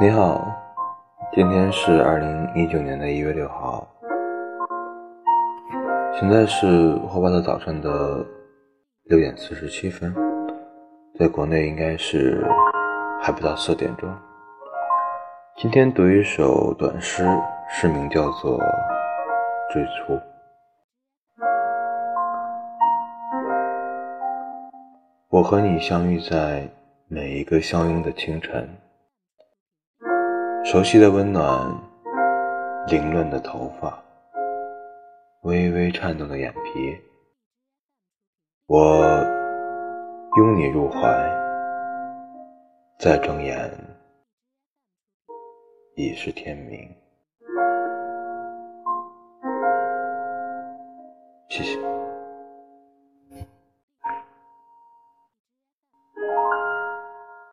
你好，今天是二零一九年的一月六号，现在是火把的早晨的六点四十七分，在国内应该是还不到四点钟。今天读一首短诗，诗名叫做《最初》。我和你相遇在每一个相拥的清晨。熟悉的温暖，凌乱的头发，微微颤动的眼皮。我拥你入怀，再睁眼已是天明。